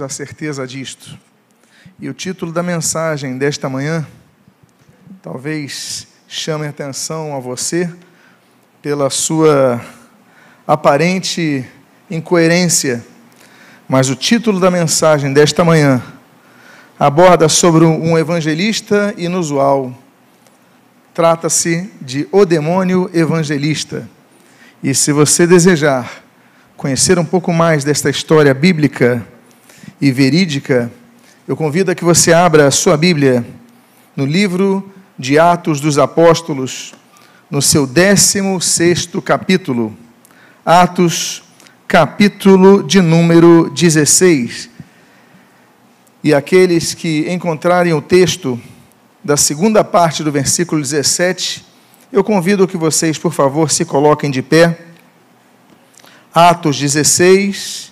a certeza disto. E o título da mensagem desta manhã talvez chame atenção a você pela sua aparente incoerência, mas o título da mensagem desta manhã aborda sobre um evangelista inusual. Trata-se de O Demônio Evangelista. E se você desejar conhecer um pouco mais desta história bíblica, e verídica, eu convido a que você abra a sua Bíblia no livro de Atos dos Apóstolos, no seu 16 capítulo. Atos, capítulo de número 16. E aqueles que encontrarem o texto da segunda parte do versículo 17, eu convido que vocês, por favor, se coloquem de pé. Atos 16,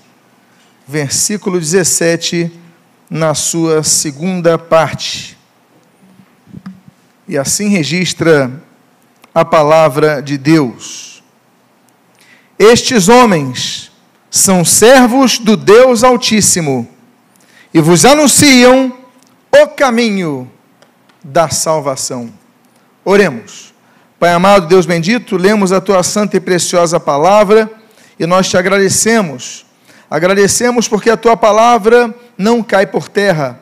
versículo 17, na sua segunda parte. E assim registra a palavra de Deus. Estes homens são servos do Deus Altíssimo e vos anunciam o caminho da salvação. Oremos. Pai amado, Deus bendito, lemos a tua santa e preciosa palavra e nós te agradecemos Agradecemos porque a tua palavra não cai por terra,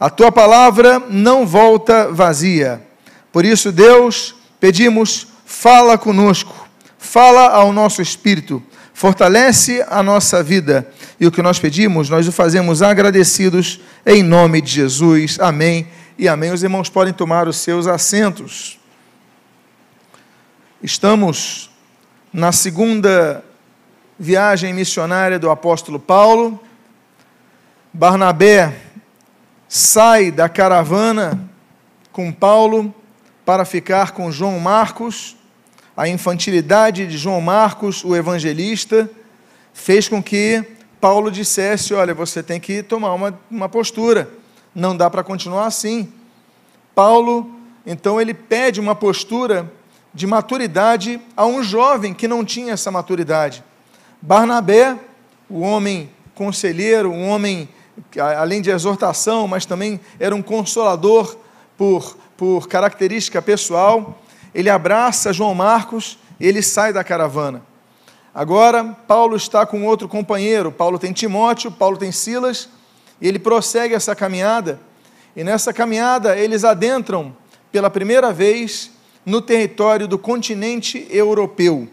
a tua palavra não volta vazia. Por isso, Deus, pedimos, fala conosco, fala ao nosso espírito, fortalece a nossa vida. E o que nós pedimos, nós o fazemos agradecidos em nome de Jesus. Amém e amém. Os irmãos podem tomar os seus assentos. Estamos na segunda viagem missionária do apóstolo Paulo. Barnabé sai da caravana com Paulo para ficar com João Marcos. A infantilidade de João Marcos, o evangelista, fez com que Paulo dissesse: Olha, você tem que tomar uma, uma postura, não dá para continuar assim. Paulo, então, ele pede uma postura de maturidade a um jovem que não tinha essa maturidade. Barnabé, o homem conselheiro, um homem, além de exortação, mas também era um consolador por, por característica pessoal, ele abraça João Marcos e ele sai da caravana. Agora, Paulo está com outro companheiro. Paulo tem Timóteo, Paulo tem Silas, e ele prossegue essa caminhada. E nessa caminhada, eles adentram pela primeira vez no território do continente europeu.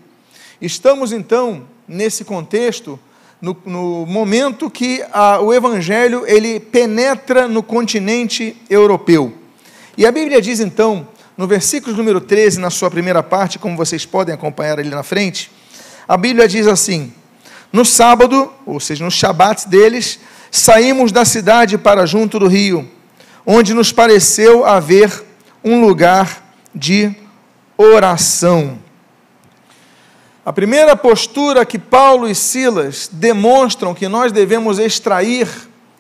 Estamos então nesse contexto, no, no momento que a, o Evangelho ele penetra no continente europeu. E a Bíblia diz então, no versículo número 13, na sua primeira parte, como vocês podem acompanhar ali na frente, a Bíblia diz assim: No sábado, ou seja, nos shabat deles, saímos da cidade para junto do rio, onde nos pareceu haver um lugar de oração. A primeira postura que Paulo e Silas demonstram que nós devemos extrair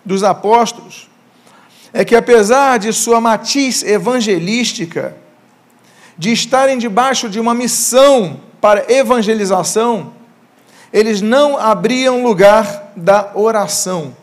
dos apóstolos é que, apesar de sua matiz evangelística, de estarem debaixo de uma missão para evangelização, eles não abriam lugar da oração.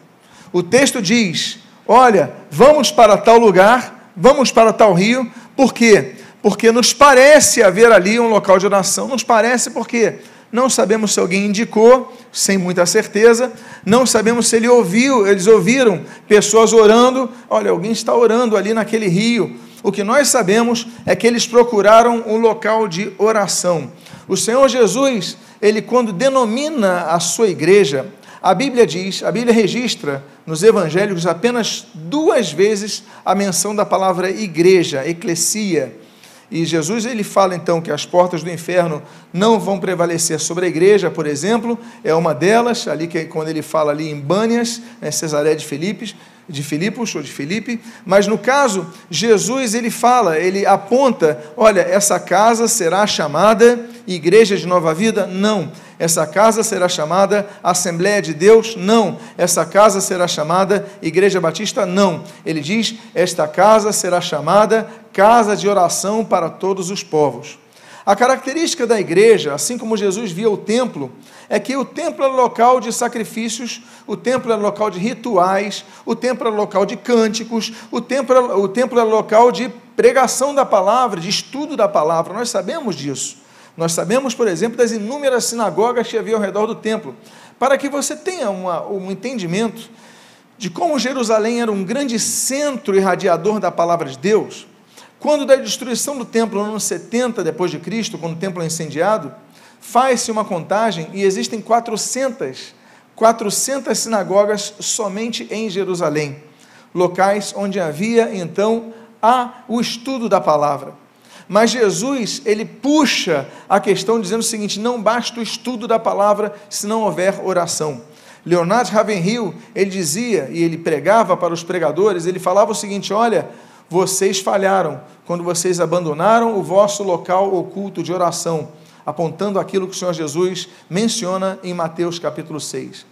O texto diz: Olha, vamos para tal lugar, vamos para tal rio, por quê? Porque nos parece haver ali um local de oração, nos parece porque não sabemos se alguém indicou, sem muita certeza, não sabemos se ele ouviu, eles ouviram pessoas orando, olha, alguém está orando ali naquele rio. O que nós sabemos é que eles procuraram um local de oração. O Senhor Jesus, ele quando denomina a sua igreja, a Bíblia diz, a Bíblia registra nos evangelhos apenas duas vezes a menção da palavra igreja, eclesia. E Jesus ele fala então que as portas do inferno não vão prevalecer sobre a igreja, por exemplo, é uma delas, ali que quando ele fala ali em Bânias, né, Cesaré de Filipos, de Filipos ou de Filipe, mas no caso, Jesus ele fala, ele aponta, olha, essa casa será chamada igreja de nova vida? Não. Essa casa será chamada Assembleia de Deus? Não. Essa casa será chamada Igreja Batista? Não. Ele diz: esta casa será chamada casa de oração para todos os povos. A característica da igreja, assim como Jesus via o templo, é que o templo era local de sacrifícios, o templo era local de rituais, o templo era local de cânticos, o templo era, o templo era local de pregação da palavra, de estudo da palavra. Nós sabemos disso. Nós sabemos, por exemplo, das inúmeras sinagogas que havia ao redor do templo. Para que você tenha uma, um entendimento de como Jerusalém era um grande centro irradiador da palavra de Deus, quando da destruição do templo no ano 70 depois de Cristo, quando o templo é incendiado, faz-se uma contagem e existem 400, 400 sinagogas somente em Jerusalém, locais onde havia então a, o estudo da palavra. Mas Jesus, ele puxa a questão dizendo o seguinte: não basta o estudo da palavra se não houver oração. Leonardo Ravenhill, ele dizia, e ele pregava para os pregadores, ele falava o seguinte: olha, vocês falharam quando vocês abandonaram o vosso local oculto de oração, apontando aquilo que o Senhor Jesus menciona em Mateus capítulo 6.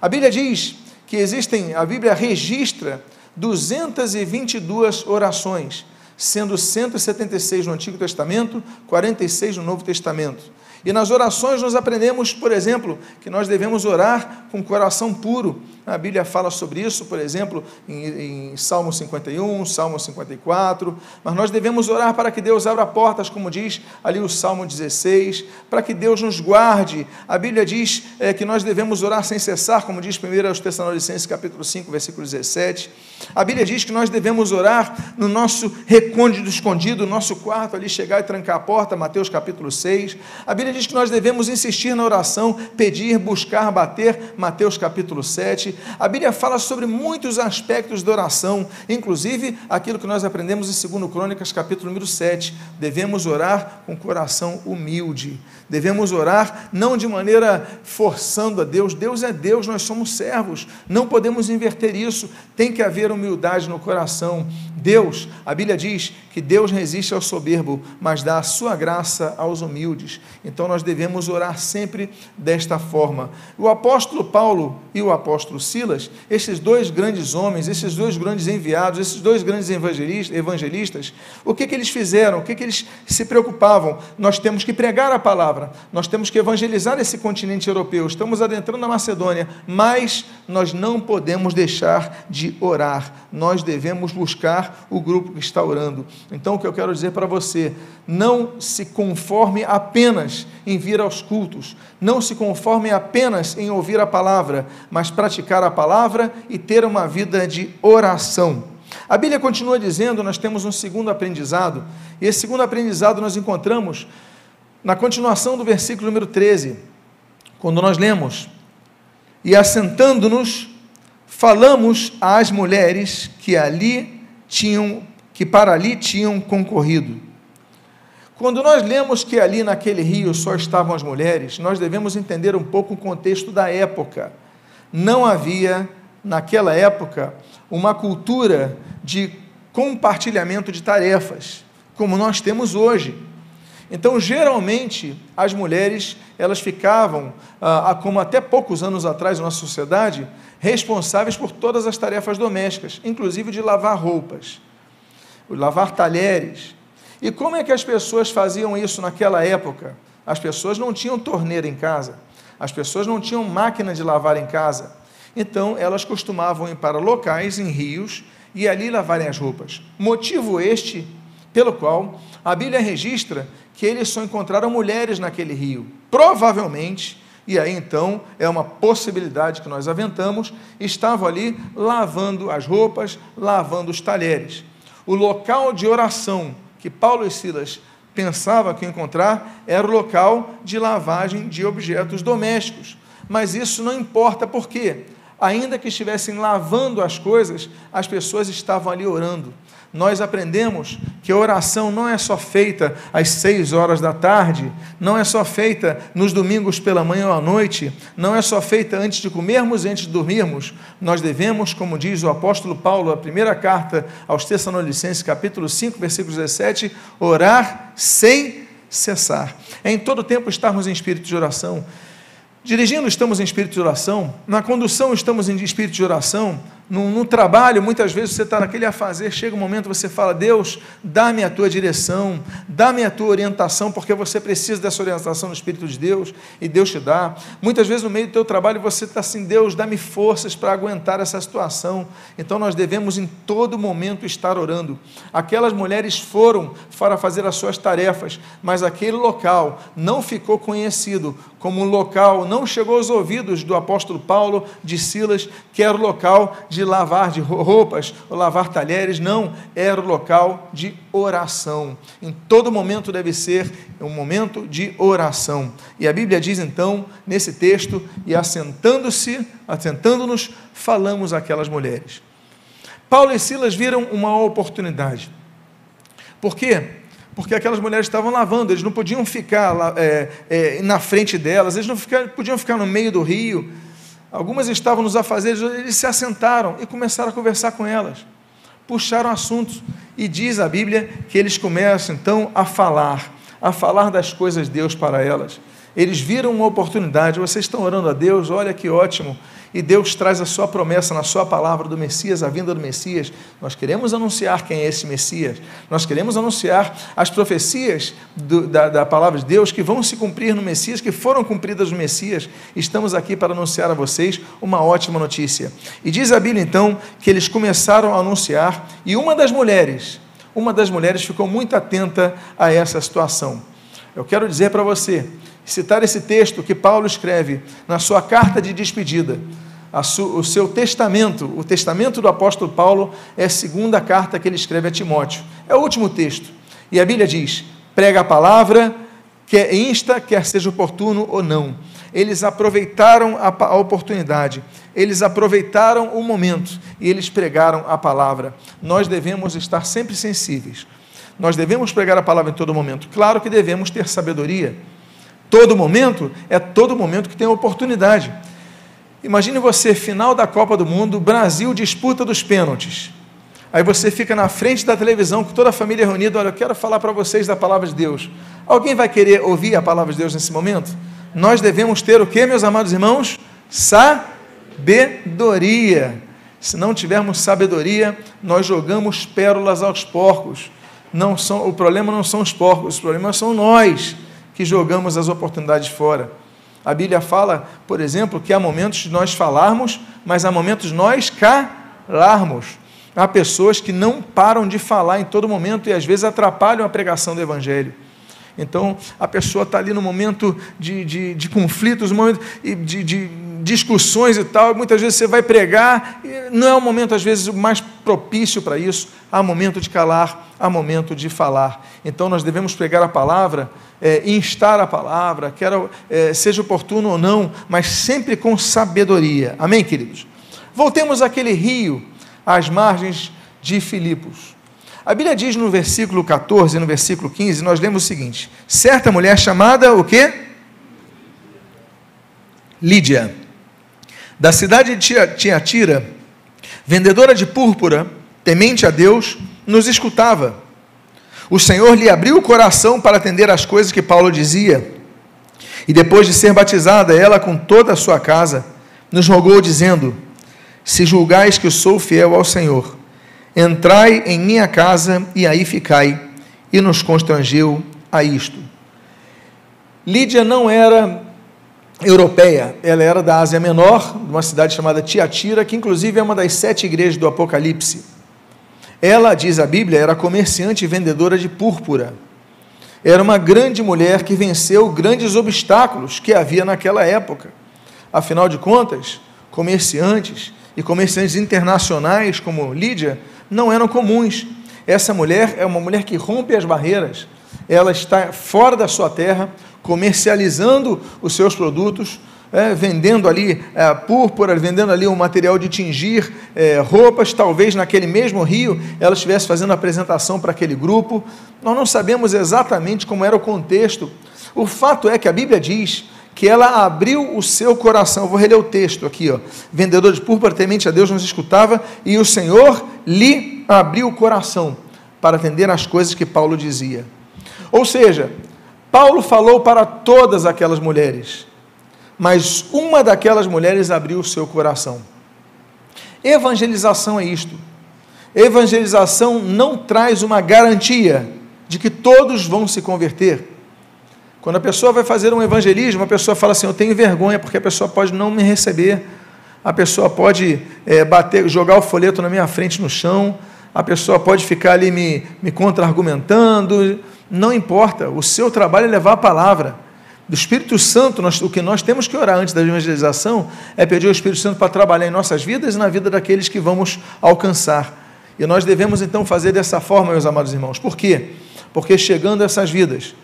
A Bíblia diz que existem, a Bíblia registra 222 orações sendo 176 no Antigo Testamento, 46 no Novo Testamento. E nas orações nós aprendemos, por exemplo, que nós devemos orar com coração puro. A Bíblia fala sobre isso, por exemplo, em, em, Salmo 51, Salmo 54. Mas nós devemos orar para que Deus abra portas, como diz ali o Salmo 16, para que Deus nos guarde. A Bíblia diz é, que nós devemos orar sem cessar, como diz 1 aos Tessalonicenses, capítulo 5, versículo 17. A Bíblia diz que nós devemos orar no nosso recôndito escondido, no nosso quarto, ali chegar e trancar a porta, Mateus capítulo 6. A Bíblia diz que nós devemos insistir na oração, pedir, buscar, bater, Mateus capítulo 7. A Bíblia fala sobre muitos aspectos da oração, inclusive aquilo que nós aprendemos em 2 Crônicas capítulo número 7. Devemos orar com coração humilde. Devemos orar não de maneira forçando a Deus. Deus é Deus, nós somos servos. Não podemos inverter isso. Tem que haver humildade no coração. Deus, a Bíblia diz que Deus resiste ao soberbo, mas dá a sua graça aos humildes. Então nós devemos orar sempre desta forma. O apóstolo Paulo e o apóstolo Silas, esses dois grandes homens, esses dois grandes enviados, esses dois grandes evangelistas, o que, que eles fizeram? O que, que eles se preocupavam? Nós temos que pregar a palavra, nós temos que evangelizar esse continente europeu, estamos adentrando na Macedônia, mas nós não podemos deixar de orar, nós devemos buscar o grupo que está orando. Então, o que eu quero dizer para você, não se conforme apenas em vir aos cultos, não se conforme apenas em ouvir a palavra, mas praticar a palavra e ter uma vida de oração. A Bíblia continua dizendo, nós temos um segundo aprendizado, e esse segundo aprendizado nós encontramos na continuação do versículo número 13, quando nós lemos: E assentando-nos, falamos às mulheres que ali tinham que para ali tinham concorrido. Quando nós lemos que ali naquele rio só estavam as mulheres, nós devemos entender um pouco o contexto da época. Não havia naquela época uma cultura de compartilhamento de tarefas, como nós temos hoje. Então, geralmente, as mulheres, elas ficavam, ah, como até poucos anos atrás na nossa sociedade, responsáveis por todas as tarefas domésticas, inclusive de lavar roupas, lavar talheres. E como é que as pessoas faziam isso naquela época? As pessoas não tinham torneira em casa, as pessoas não tinham máquina de lavar em casa. Então, elas costumavam ir para locais em rios e ali lavarem as roupas. Motivo este pelo qual a Bíblia registra que eles só encontraram mulheres naquele rio. Provavelmente e aí então é uma possibilidade que nós aventamos, estavam ali lavando as roupas, lavando os talheres. O local de oração que Paulo e Silas pensavam que encontrar era o local de lavagem de objetos domésticos. Mas isso não importa, por quê? Ainda que estivessem lavando as coisas, as pessoas estavam ali orando nós aprendemos que a oração não é só feita às seis horas da tarde, não é só feita nos domingos pela manhã ou à noite, não é só feita antes de comermos e antes de dormirmos. Nós devemos, como diz o apóstolo Paulo, a primeira carta aos Tessalonicenses, capítulo 5, versículo 17, orar sem cessar. É em todo tempo estarmos em espírito de oração. Dirigindo, estamos em espírito de oração. Na condução, estamos em espírito de oração. No, no trabalho, muitas vezes você está naquele a fazer, chega um momento você fala, Deus, dá-me a tua direção, dá-me a tua orientação, porque você precisa dessa orientação do Espírito de Deus, e Deus te dá. Muitas vezes no meio do teu trabalho você está assim, Deus, dá-me forças para aguentar essa situação. Então nós devemos em todo momento estar orando. Aquelas mulheres foram para fazer as suas tarefas, mas aquele local não ficou conhecido como um local, não chegou aos ouvidos do apóstolo Paulo, de Silas, que era o local de lavar de roupas ou lavar talheres, não, era o local de oração. Em todo momento deve ser um momento de oração. E a Bíblia diz então, nesse texto, e assentando-se, assentando-nos, falamos aquelas mulheres. Paulo e Silas viram uma oportunidade. Por quê? Porque aquelas mulheres estavam lavando, eles não podiam ficar é, é, na frente delas, eles não ficar, podiam ficar no meio do rio. Algumas estavam nos afazeres, eles se assentaram e começaram a conversar com elas. Puxaram assuntos. E diz a Bíblia que eles começam então a falar, a falar das coisas de Deus para elas. Eles viram uma oportunidade, vocês estão orando a Deus, olha que ótimo e Deus traz a sua promessa na sua palavra do Messias, a vinda do Messias. Nós queremos anunciar quem é esse Messias. Nós queremos anunciar as profecias do, da, da, palavra de Deus que vão se cumprir no Messias, que foram cumpridas no Messias. Estamos aqui para anunciar a vocês uma ótima notícia. E diz a Bíblia então que eles começaram a anunciar e uma das mulheres, uma das mulheres ficou muito atenta a essa situação. Eu quero dizer para você citar esse texto que Paulo escreve na sua carta de despedida. Su, o seu testamento, o testamento do apóstolo Paulo, é a segunda carta que ele escreve a Timóteo. É o último texto. E a Bíblia diz: prega a palavra, quer insta, quer seja oportuno ou não. Eles aproveitaram a, a oportunidade, eles aproveitaram o momento e eles pregaram a palavra. Nós devemos estar sempre sensíveis. Nós devemos pregar a palavra em todo momento. Claro que devemos ter sabedoria todo momento, é todo momento que tem oportunidade. Imagine você, final da Copa do Mundo, Brasil disputa dos pênaltis. Aí você fica na frente da televisão com toda a família reunida, olha, eu quero falar para vocês da palavra de Deus. Alguém vai querer ouvir a palavra de Deus nesse momento? Nós devemos ter o que, meus amados irmãos? Sabedoria. Se não tivermos sabedoria, nós jogamos pérolas aos porcos. Não são, o problema não são os porcos, os problemas são nós que jogamos as oportunidades fora. A Bíblia fala, por exemplo, que há momentos de nós falarmos, mas há momentos nós calarmos. Há pessoas que não param de falar em todo momento e às vezes atrapalham a pregação do Evangelho. Então, a pessoa está ali no momento de, de, de conflitos, no momento de, de discussões e tal, muitas vezes você vai pregar, não é o momento, às vezes, mais propício para isso. Há momento de calar, há momento de falar. Então, nós devemos pregar a palavra, é, instar a palavra, quer é, seja oportuno ou não, mas sempre com sabedoria. Amém, queridos? Voltemos àquele rio, às margens de Filipos. A Bíblia diz no versículo 14 e no versículo 15, nós lemos o seguinte: certa mulher chamada o quê? Lídia da cidade de Tiatira, vendedora de púrpura, temente a Deus, nos escutava. O Senhor lhe abriu o coração para atender às coisas que Paulo dizia. E depois de ser batizada, ela com toda a sua casa, nos rogou, dizendo: Se julgais que sou fiel ao Senhor, entrai em minha casa e aí ficai. E nos constrangeu a isto. Lídia não era europeia. Ela era da Ásia Menor, de uma cidade chamada Tiatira, que inclusive é uma das sete igrejas do Apocalipse. Ela, diz a Bíblia, era comerciante e vendedora de púrpura. Era uma grande mulher que venceu grandes obstáculos que havia naquela época. Afinal de contas, comerciantes e comerciantes internacionais como Lídia não eram comuns. Essa mulher é uma mulher que rompe as barreiras. Ela está fora da sua terra, comercializando os seus produtos, é, vendendo ali é, púrpura, vendendo ali um material de tingir é, roupas, talvez naquele mesmo rio ela estivesse fazendo apresentação para aquele grupo. Nós não sabemos exatamente como era o contexto. O fato é que a Bíblia diz que ela abriu o seu coração. Eu vou reler o texto aqui, ó. Vendedor de púrpura, temente a Deus, nos escutava, e o Senhor lhe abriu o coração para atender às coisas que Paulo dizia. Ou seja, Paulo falou para todas aquelas mulheres, mas uma daquelas mulheres abriu o seu coração. Evangelização é isto. Evangelização não traz uma garantia de que todos vão se converter. Quando a pessoa vai fazer um evangelismo, a pessoa fala assim: Eu tenho vergonha, porque a pessoa pode não me receber, a pessoa pode é, bater, jogar o folheto na minha frente no chão, a pessoa pode ficar ali me, me contra-argumentando. Não importa, o seu trabalho é levar a palavra. Do Espírito Santo, nós, o que nós temos que orar antes da evangelização é pedir ao Espírito Santo para trabalhar em nossas vidas e na vida daqueles que vamos alcançar. E nós devemos então fazer dessa forma, meus amados irmãos. Por quê? Porque chegando a essas vidas,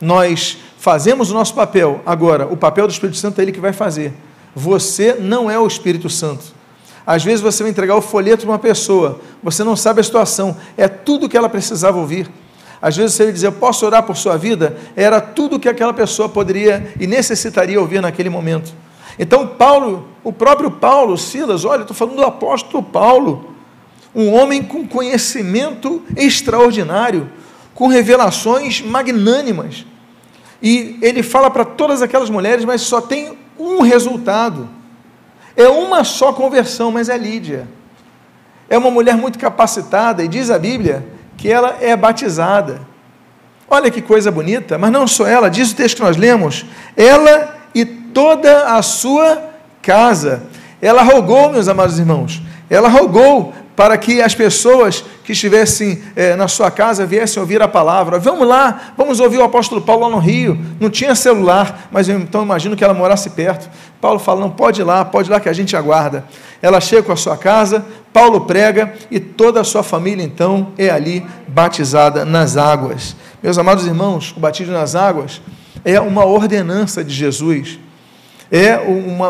nós fazemos o nosso papel. Agora, o papel do Espírito Santo é ele que vai fazer. Você não é o Espírito Santo. Às vezes você vai entregar o folheto para uma pessoa, você não sabe a situação, é tudo que ela precisava ouvir. Às vezes você vai dizer, posso orar por sua vida? Era tudo que aquela pessoa poderia e necessitaria ouvir naquele momento. Então, Paulo, o próprio Paulo, Silas, olha, estou falando do apóstolo Paulo, um homem com conhecimento extraordinário, com revelações magnânimas. E ele fala para todas aquelas mulheres, mas só tem um resultado. É uma só conversão, mas é Lídia. É uma mulher muito capacitada, e diz a Bíblia que ela é batizada. Olha que coisa bonita, mas não só ela, diz o texto que nós lemos, ela e toda a sua casa. Ela rogou, meus amados irmãos, ela rogou para que as pessoas que estivessem é, na sua casa viessem ouvir a palavra. Vamos lá, vamos ouvir o apóstolo Paulo lá no Rio. Não tinha celular, mas eu então imagino que ela morasse perto. Paulo fala: não, pode ir lá, pode ir lá que a gente aguarda. Ela chega com a sua casa, Paulo prega e toda a sua família então é ali batizada nas águas. Meus amados irmãos, o batismo nas águas é uma ordenança de Jesus. É uma,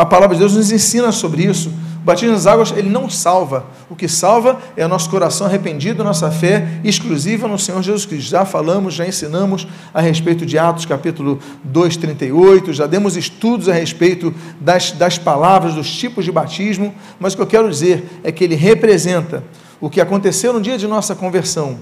a palavra de Deus nos ensina sobre isso. O batismo nas águas, ele não salva. O que salva é o nosso coração arrependido, nossa fé exclusiva no Senhor Jesus Cristo. Já falamos, já ensinamos a respeito de Atos capítulo 2, 38, já demos estudos a respeito das, das palavras, dos tipos de batismo, mas o que eu quero dizer é que ele representa o que aconteceu no dia de nossa conversão.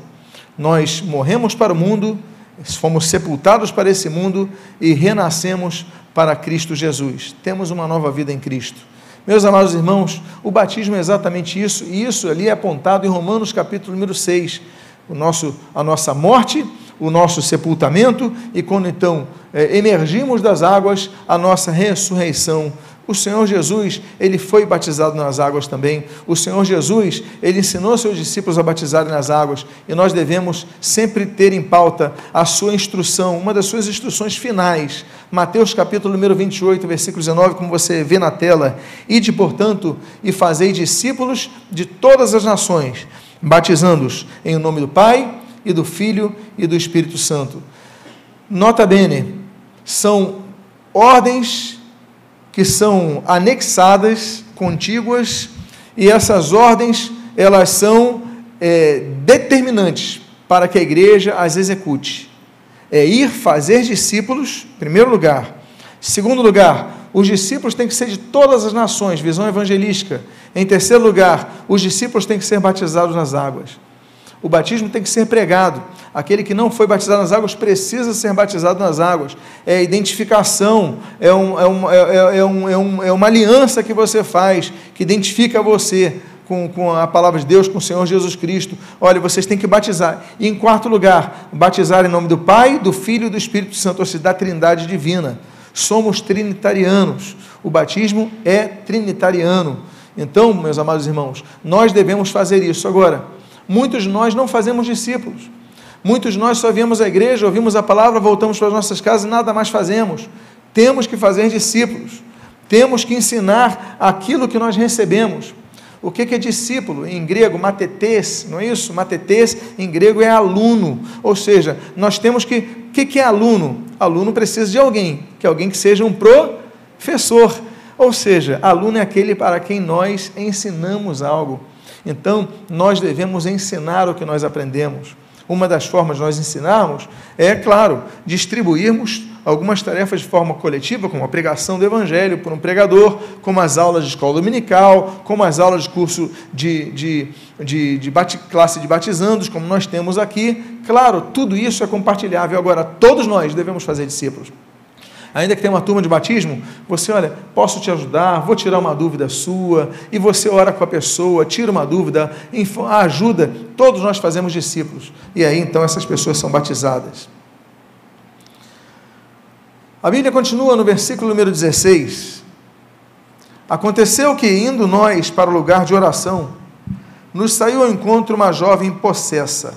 Nós morremos para o mundo, fomos sepultados para esse mundo e renascemos para Cristo Jesus. Temos uma nova vida em Cristo. Meus amados irmãos, o batismo é exatamente isso, e isso ali é apontado em Romanos capítulo número 6. O nosso, a nossa morte, o nosso sepultamento, e quando então é, emergimos das águas, a nossa ressurreição o Senhor Jesus, ele foi batizado nas águas também. O Senhor Jesus, ele ensinou seus discípulos a batizarem nas águas, e nós devemos sempre ter em pauta a sua instrução, uma das suas instruções finais. Mateus capítulo número 28, versículo 19, como você vê na tela. Ide, portanto, e fazei discípulos de todas as nações, batizando-os em nome do Pai e do Filho e do Espírito Santo. Nota bene, são ordens que são anexadas, contíguas, e essas ordens elas são é, determinantes para que a igreja as execute. É ir fazer discípulos, primeiro lugar. Segundo lugar, os discípulos têm que ser de todas as nações, visão evangelística. Em terceiro lugar, os discípulos têm que ser batizados nas águas. O batismo tem que ser pregado. Aquele que não foi batizado nas águas precisa ser batizado nas águas. É identificação, é, um, é, um, é, é, um, é, um, é uma aliança que você faz, que identifica você com, com a palavra de Deus, com o Senhor Jesus Cristo. Olha, vocês têm que batizar. E em quarto lugar, batizar em nome do Pai, do Filho e do Espírito Santo, ou seja, da Trindade Divina. Somos trinitarianos. O batismo é trinitariano. Então, meus amados irmãos, nós devemos fazer isso. Agora, Muitos de nós não fazemos discípulos. Muitos de nós só viemos à igreja, ouvimos a palavra, voltamos para as nossas casas e nada mais fazemos. Temos que fazer discípulos. Temos que ensinar aquilo que nós recebemos. O que é discípulo? Em grego, matetes, não é isso? Matetes em grego é aluno. Ou seja, nós temos que. O que é aluno? Aluno precisa de alguém, que é alguém que seja um professor. Ou seja, aluno é aquele para quem nós ensinamos algo. Então, nós devemos ensinar o que nós aprendemos. Uma das formas de nós ensinarmos é, claro, distribuirmos algumas tarefas de forma coletiva, como a pregação do Evangelho por um pregador, como as aulas de escola dominical, como as aulas de curso de, de, de, de classe de batizandos, como nós temos aqui. Claro, tudo isso é compartilhável. Agora, todos nós devemos fazer discípulos. Ainda que tenha uma turma de batismo, você olha, posso te ajudar, vou tirar uma dúvida sua, e você ora com a pessoa, tira uma dúvida, ajuda. Todos nós fazemos discípulos. E aí então essas pessoas são batizadas. A Bíblia continua no versículo número 16. Aconteceu que, indo nós para o lugar de oração, nos saiu ao encontro uma jovem possessa.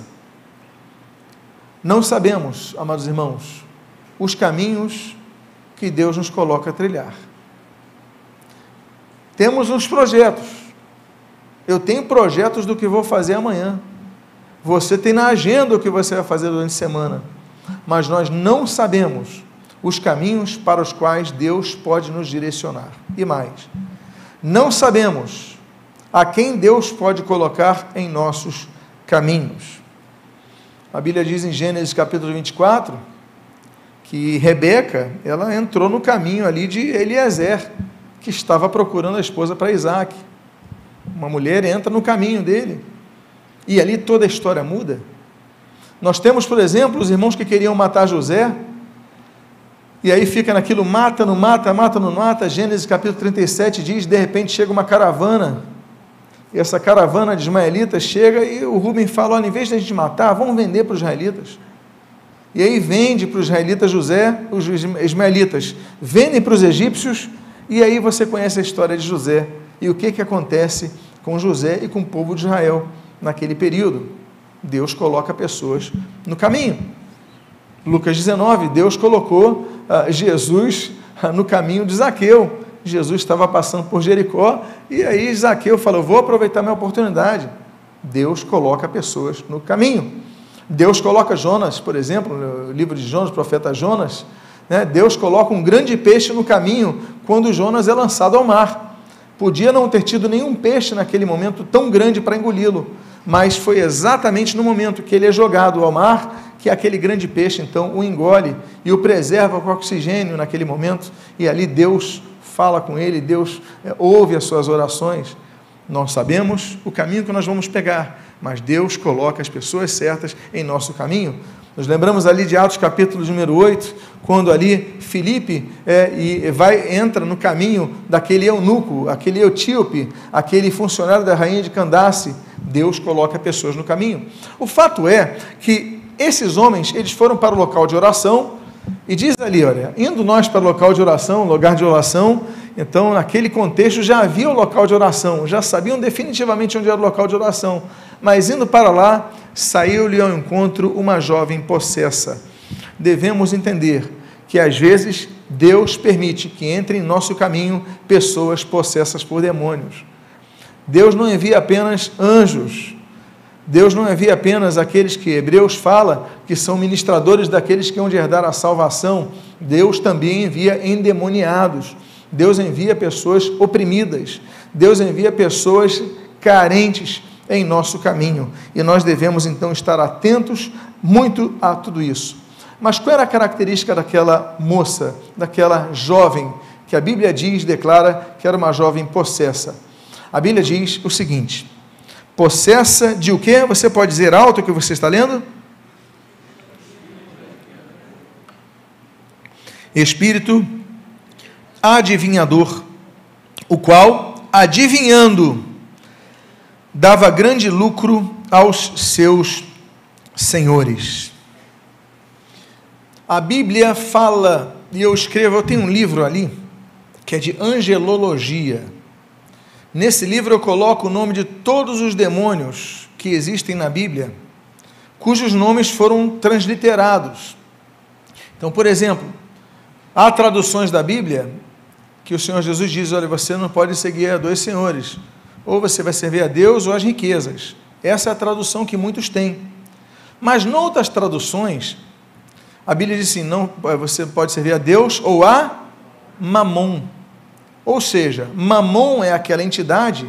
Não sabemos, amados irmãos, os caminhos que Deus nos coloca a trilhar. Temos uns projetos. Eu tenho projetos do que vou fazer amanhã. Você tem na agenda o que você vai fazer durante a semana. Mas nós não sabemos os caminhos para os quais Deus pode nos direcionar. E mais, não sabemos a quem Deus pode colocar em nossos caminhos. A Bíblia diz em Gênesis capítulo 24 que Rebeca, ela entrou no caminho ali de Eliezer, que estava procurando a esposa para Isaac. Uma mulher entra no caminho dele. E ali toda a história muda. Nós temos, por exemplo, os irmãos que queriam matar José, e aí fica naquilo, mata, não mata, mata, não mata. Gênesis capítulo 37 diz: de repente chega uma caravana, e essa caravana de ismaelitas chega e o Rubem fala: olha, em vez de a gente matar, vamos vender para os israelitas. E aí vende para os israelitas José, os ismaelitas vendem para os egípcios, e aí você conhece a história de José e o que, que acontece com José e com o povo de Israel naquele período. Deus coloca pessoas no caminho. Lucas 19, Deus colocou ah, Jesus ah, no caminho de Zaqueu. Jesus estava passando por Jericó e aí Zaqueu falou: Vou aproveitar minha oportunidade. Deus coloca pessoas no caminho. Deus coloca Jonas, por exemplo, no livro de Jonas, profeta Jonas, né? Deus coloca um grande peixe no caminho quando Jonas é lançado ao mar. Podia não ter tido nenhum peixe naquele momento tão grande para engoli-lo, mas foi exatamente no momento que ele é jogado ao mar que aquele grande peixe então o engole e o preserva com oxigênio naquele momento, e ali Deus fala com ele, Deus é, ouve as suas orações. Nós sabemos o caminho que nós vamos pegar, mas Deus coloca as pessoas certas em nosso caminho. Nos lembramos ali de Atos capítulo número 8, quando ali Filipe é, e vai, entra no caminho daquele eunuco, aquele etíope, aquele funcionário da rainha de Candace. Deus coloca pessoas no caminho. O fato é que esses homens, eles foram para o local de oração, e diz ali, olha, indo nós para o local de oração, lugar de oração, então naquele contexto já havia o local de oração, já sabiam definitivamente onde era o local de oração, mas indo para lá, saiu-lhe ao encontro uma jovem possessa. Devemos entender que às vezes Deus permite que entre em nosso caminho pessoas possessas por demônios. Deus não envia apenas anjos, Deus não envia apenas aqueles que Hebreus fala que são ministradores daqueles que hão de herdar a salvação, Deus também envia endemoniados, Deus envia pessoas oprimidas, Deus envia pessoas carentes em nosso caminho e nós devemos então estar atentos muito a tudo isso. Mas qual era a característica daquela moça, daquela jovem que a Bíblia diz, declara que era uma jovem possessa? A Bíblia diz o seguinte: Possessa de o que? Você pode dizer alto o que você está lendo? Espírito adivinhador, o qual, adivinhando, dava grande lucro aos seus senhores. A Bíblia fala, e eu escrevo, eu tenho um livro ali, que é de angelologia. Nesse livro eu coloco o nome de todos os demônios que existem na Bíblia, cujos nomes foram transliterados. Então, por exemplo, há traduções da Bíblia que o Senhor Jesus diz: olha, você não pode seguir a dois senhores, ou você vai servir a Deus ou as riquezas. Essa é a tradução que muitos têm. Mas, noutras traduções, a Bíblia diz assim: não, você pode servir a Deus ou a Mamon. Ou seja, Mamon é aquela entidade,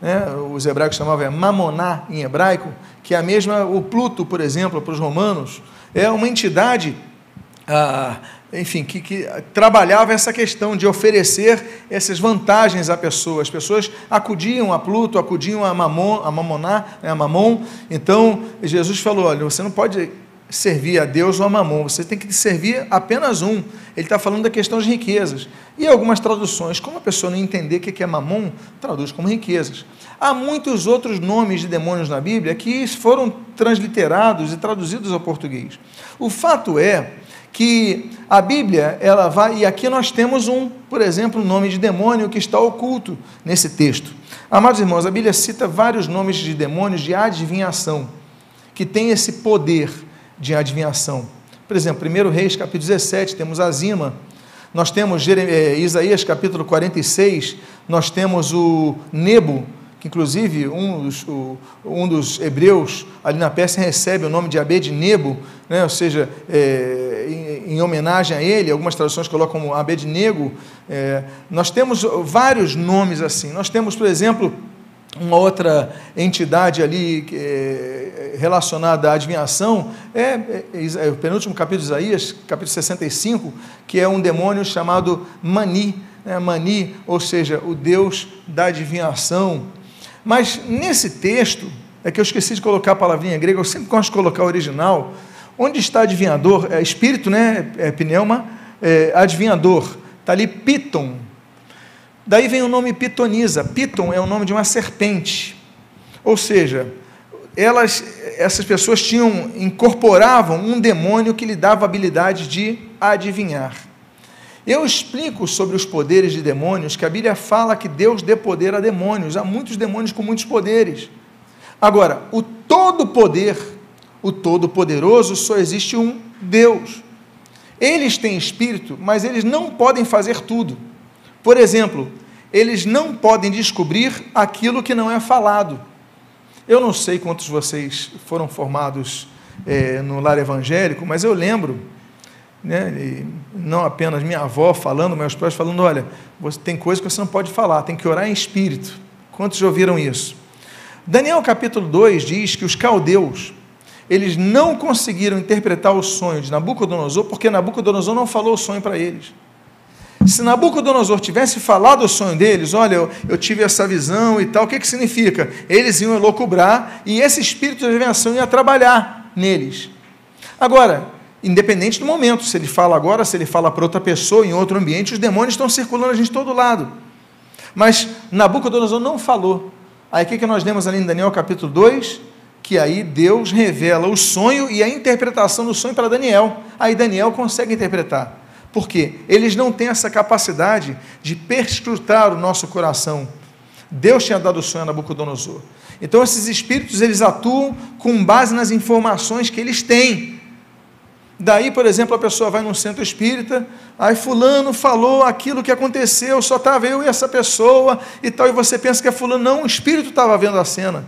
né, os hebraicos chamavam Mamoná em hebraico, que é a mesma, o Pluto, por exemplo, para os romanos, é uma entidade, ah, enfim, que, que, trabalhava essa questão de oferecer essas vantagens à pessoa. As pessoas acudiam a Pluto, acudiam a Mamon, a Mamoná, né, a Mamon. Então, Jesus falou: olha, você não pode servir a Deus ou a mamon, você tem que servir apenas um. Ele está falando da questão de riquezas. E algumas traduções, como a pessoa não entender o que é mamon, traduz como riquezas. Há muitos outros nomes de demônios na Bíblia que foram transliterados e traduzidos ao português. O fato é que a Bíblia, ela vai, e aqui nós temos um, por exemplo, um nome de demônio que está oculto nesse texto. Amados irmãos, a Bíblia cita vários nomes de demônios de adivinhação, que tem esse poder de adivinhação. Por exemplo, 1 Reis, capítulo 17, temos Azima. Nós temos é, Isaías, capítulo 46, nós temos o Nebo, que inclusive um dos, um dos hebreus ali na Pérsia recebe o nome de Abednego, né? ou seja, é, em, em, homenagem a ele, algumas traduções colocam como Abednego. É, nós temos vários nomes assim. Nós temos, por exemplo, uma outra entidade ali é, relacionada à adivinhação é, é, é, o penúltimo capítulo de Isaías, capítulo 65, que é um demônio chamado Mani, né? Mani, ou seja, o Deus da adivinhação. Mas nesse texto, é que eu esqueci de colocar a palavrinha grega, eu sempre gosto de colocar o original. Onde está adivinhador? É espírito, né? É pneuma, é, adivinhador. Está ali Piton, Daí vem o nome Pitonisa. Piton é o nome de uma serpente. Ou seja, elas, essas pessoas tinham, incorporavam um demônio que lhe dava habilidade de adivinhar. Eu explico sobre os poderes de demônios, que a Bíblia fala que Deus dê poder a demônios. Há muitos demônios com muitos poderes. Agora, o todo poder, o todo poderoso, só existe um Deus. Eles têm espírito, mas eles não podem fazer tudo. Por exemplo, eles não podem descobrir aquilo que não é falado. Eu não sei quantos de vocês foram formados é, no lar evangélico, mas eu lembro, né, não apenas minha avó falando, meus pais falando: olha, você tem coisa que você não pode falar, tem que orar em espírito. Quantos já ouviram isso? Daniel capítulo 2 diz que os caldeus, eles não conseguiram interpretar o sonho de Nabucodonosor, porque Nabucodonosor não falou o sonho para eles. Se Nabucodonosor tivesse falado o sonho deles, olha, eu, eu tive essa visão e tal, o que, que significa? Eles iam elocubrar e esse espírito de adivinhação ia trabalhar neles. Agora, independente do momento, se ele fala agora, se ele fala para outra pessoa, em outro ambiente, os demônios estão circulando a gente de todo lado. Mas Nabucodonosor não falou. Aí o que, que nós lemos ali em Daniel capítulo 2? Que aí Deus revela o sonho e a interpretação do sonho para Daniel. Aí Daniel consegue interpretar. Por quê? Eles não têm essa capacidade de perscrutar o nosso coração. Deus tinha dado o sonho a Nabucodonosor. Então esses espíritos eles atuam com base nas informações que eles têm. Daí, por exemplo, a pessoa vai num centro espírita, aí fulano falou aquilo que aconteceu, só estava eu e essa pessoa e tal, e você pensa que é fulano, não, o espírito estava vendo a cena.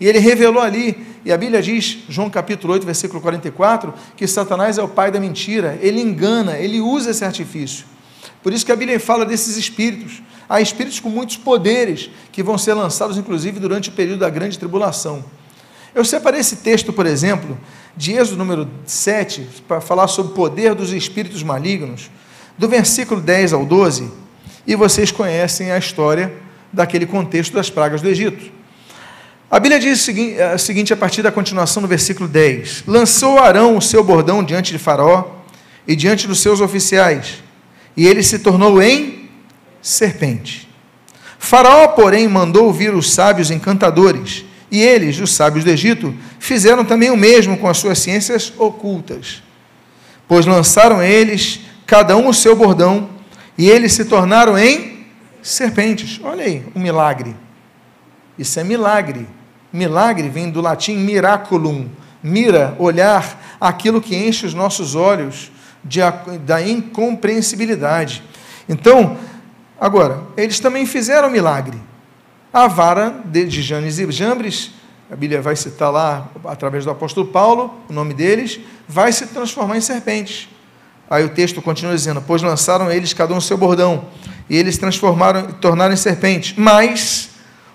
E ele revelou ali, e a Bíblia diz, João capítulo 8, versículo 44, que Satanás é o pai da mentira, ele engana, ele usa esse artifício. Por isso que a Bíblia fala desses espíritos. Há espíritos com muitos poderes que vão ser lançados, inclusive, durante o período da grande tribulação. Eu separei esse texto, por exemplo, de Êxodo número 7, para falar sobre o poder dos espíritos malignos, do versículo 10 ao 12, e vocês conhecem a história daquele contexto das pragas do Egito. A Bíblia diz o seguinte, a partir da continuação do versículo 10: Lançou Arão o seu bordão diante de Faraó e diante dos seus oficiais, e ele se tornou em serpente. Faraó, porém, mandou vir os sábios encantadores, e eles, os sábios do Egito, fizeram também o mesmo com as suas ciências ocultas. Pois lançaram eles, cada um o seu bordão, e eles se tornaram em serpentes. Olha aí, um milagre. Isso é milagre. Milagre vem do latim miraculum. Mira, olhar aquilo que enche os nossos olhos de, da incompreensibilidade. Então, agora, eles também fizeram milagre. A vara de Janes e Jambres, a Bíblia vai citar lá, através do apóstolo Paulo, o nome deles, vai se transformar em serpentes. Aí o texto continua dizendo: Pois lançaram eles cada um seu bordão, e eles transformaram e tornaram em serpentes. Mas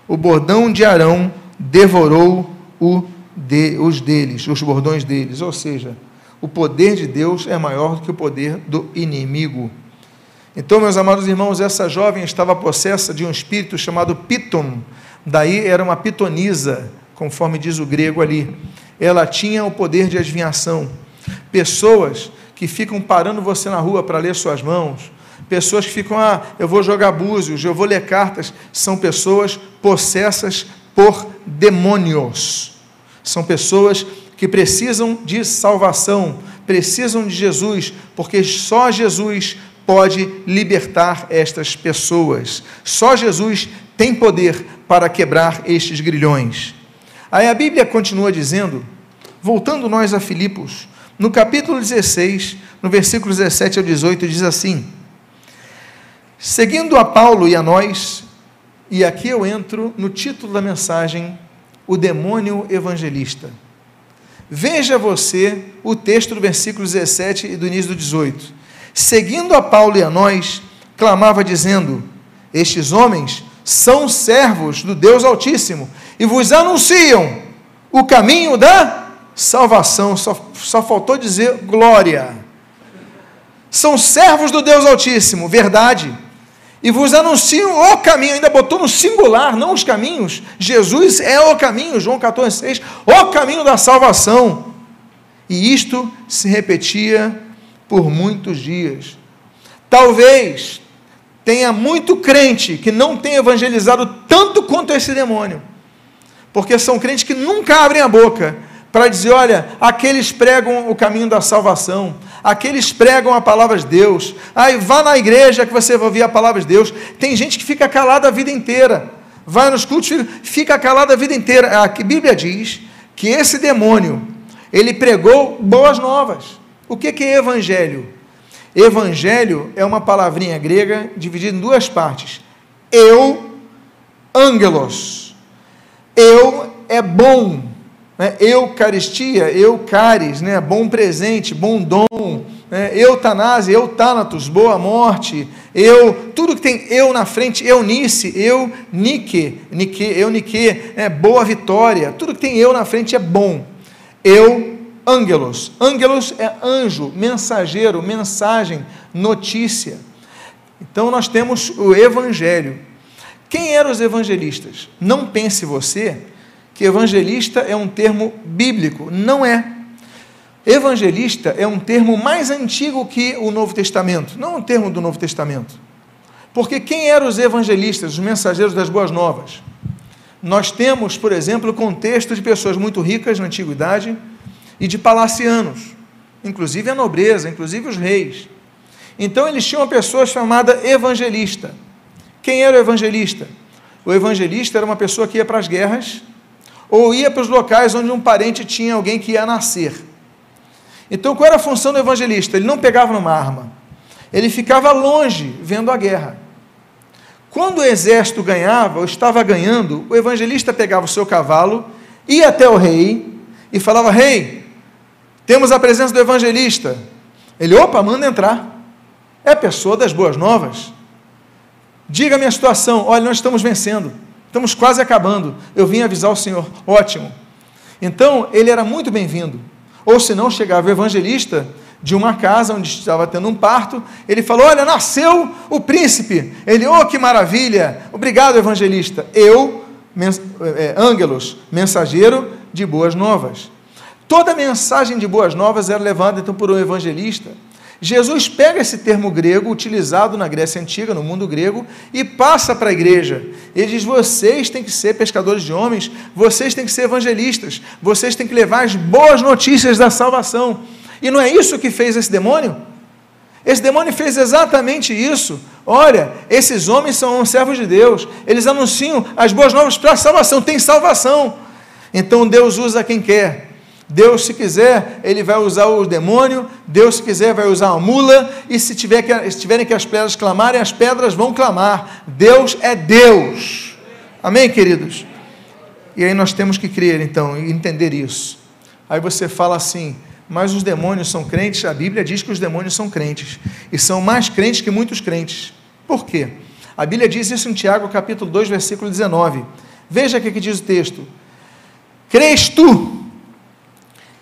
o bordão de Arão devorou o de, os deles, os bordões deles. Ou seja, o poder de Deus é maior do que o poder do inimigo. Então, meus amados irmãos, essa jovem estava possessa de um espírito chamado Piton, daí era uma pitonisa, conforme diz o grego ali. Ela tinha o poder de adivinhação. Pessoas que ficam parando você na rua para ler suas mãos, pessoas que ficam, ah, eu vou jogar búzios, eu vou ler cartas, são pessoas possessas por demônios. São pessoas que precisam de salvação, precisam de Jesus, porque só Jesus pode libertar estas pessoas. Só Jesus tem poder para quebrar estes grilhões. Aí a Bíblia continua dizendo, voltando nós a Filipos, no capítulo 16, no versículo 17 ao 18, diz assim: Seguindo a Paulo e a nós, e aqui eu entro no título da mensagem, o demônio evangelista. Veja você o texto do versículo 17 e do início do 18. Seguindo a Paulo e a nós, clamava dizendo: Estes homens são servos do Deus Altíssimo e vos anunciam o caminho da salvação. Só, só faltou dizer glória. São servos do Deus Altíssimo, verdade. E vos anunciam o caminho, ainda botou no singular, não os caminhos. Jesus é o caminho, João 14, 6, o caminho da salvação. E isto se repetia por muitos dias. Talvez tenha muito crente que não tem evangelizado tanto quanto esse demônio, porque são crentes que nunca abrem a boca para dizer: olha, aqueles pregam o caminho da salvação, aqueles pregam a palavra de Deus. Aí vá na igreja que você vai ouvir a palavra de Deus. Tem gente que fica calada a vida inteira. Vai nos cultos, fica calada a vida inteira. A Bíblia diz que esse demônio, ele pregou boas novas. O que é evangelho? Evangelho é uma palavrinha grega dividida em duas partes. Eu, angelos. Eu é bom né? Eucaristia, eucaris, né? bom presente, bom dom, né? eutanásia, eutanatos, boa morte, eu, tudo que tem eu na frente, eunice, eu, nike, nike, eu, nike, é, boa vitória, tudo que tem eu na frente é bom. Eu, ângelos, ângelos é anjo, mensageiro, mensagem, notícia. Então nós temos o evangelho. Quem eram os evangelistas? Não pense você que evangelista é um termo bíblico. Não é. Evangelista é um termo mais antigo que o Novo Testamento, não um termo do Novo Testamento. Porque quem eram os evangelistas, os mensageiros das boas novas? Nós temos, por exemplo, o contexto de pessoas muito ricas na antiguidade e de palacianos, inclusive a nobreza, inclusive os reis. Então eles tinham uma pessoa chamada evangelista. Quem era o evangelista? O evangelista era uma pessoa que ia para as guerras ou ia para os locais onde um parente tinha alguém que ia nascer. Então, qual era a função do evangelista? Ele não pegava numa arma, ele ficava longe vendo a guerra. Quando o exército ganhava ou estava ganhando, o evangelista pegava o seu cavalo, ia até o rei e falava: Rei, temos a presença do evangelista. Ele, opa, manda entrar. É a pessoa das boas novas. Diga a minha situação: olha, nós estamos vencendo. Estamos quase acabando. Eu vim avisar o Senhor. Ótimo. Então, ele era muito bem-vindo. Ou se não, chegava o evangelista de uma casa onde estava tendo um parto, ele falou: Olha, nasceu o príncipe. Ele, oh, que maravilha! Obrigado, evangelista. Eu, mens é, Ângelos, mensageiro de boas novas. Toda mensagem de boas novas era levada então por um evangelista. Jesus pega esse termo grego, utilizado na Grécia Antiga, no mundo grego, e passa para a igreja. Ele diz: vocês têm que ser pescadores de homens, vocês têm que ser evangelistas, vocês têm que levar as boas notícias da salvação. E não é isso que fez esse demônio? Esse demônio fez exatamente isso. Olha, esses homens são servos de Deus, eles anunciam as boas novas para a salvação, tem salvação. Então Deus usa quem quer. Deus, se quiser, ele vai usar o demônio, Deus, se quiser, vai usar a mula, e se, tiver que, se tiverem que as pedras clamarem, as pedras vão clamar. Deus é Deus. Amém, queridos? E aí nós temos que crer, então, e entender isso. Aí você fala assim, mas os demônios são crentes? A Bíblia diz que os demônios são crentes, e são mais crentes que muitos crentes. Por quê? A Bíblia diz isso em Tiago, capítulo 2, versículo 19. Veja o que diz o texto. Crês tu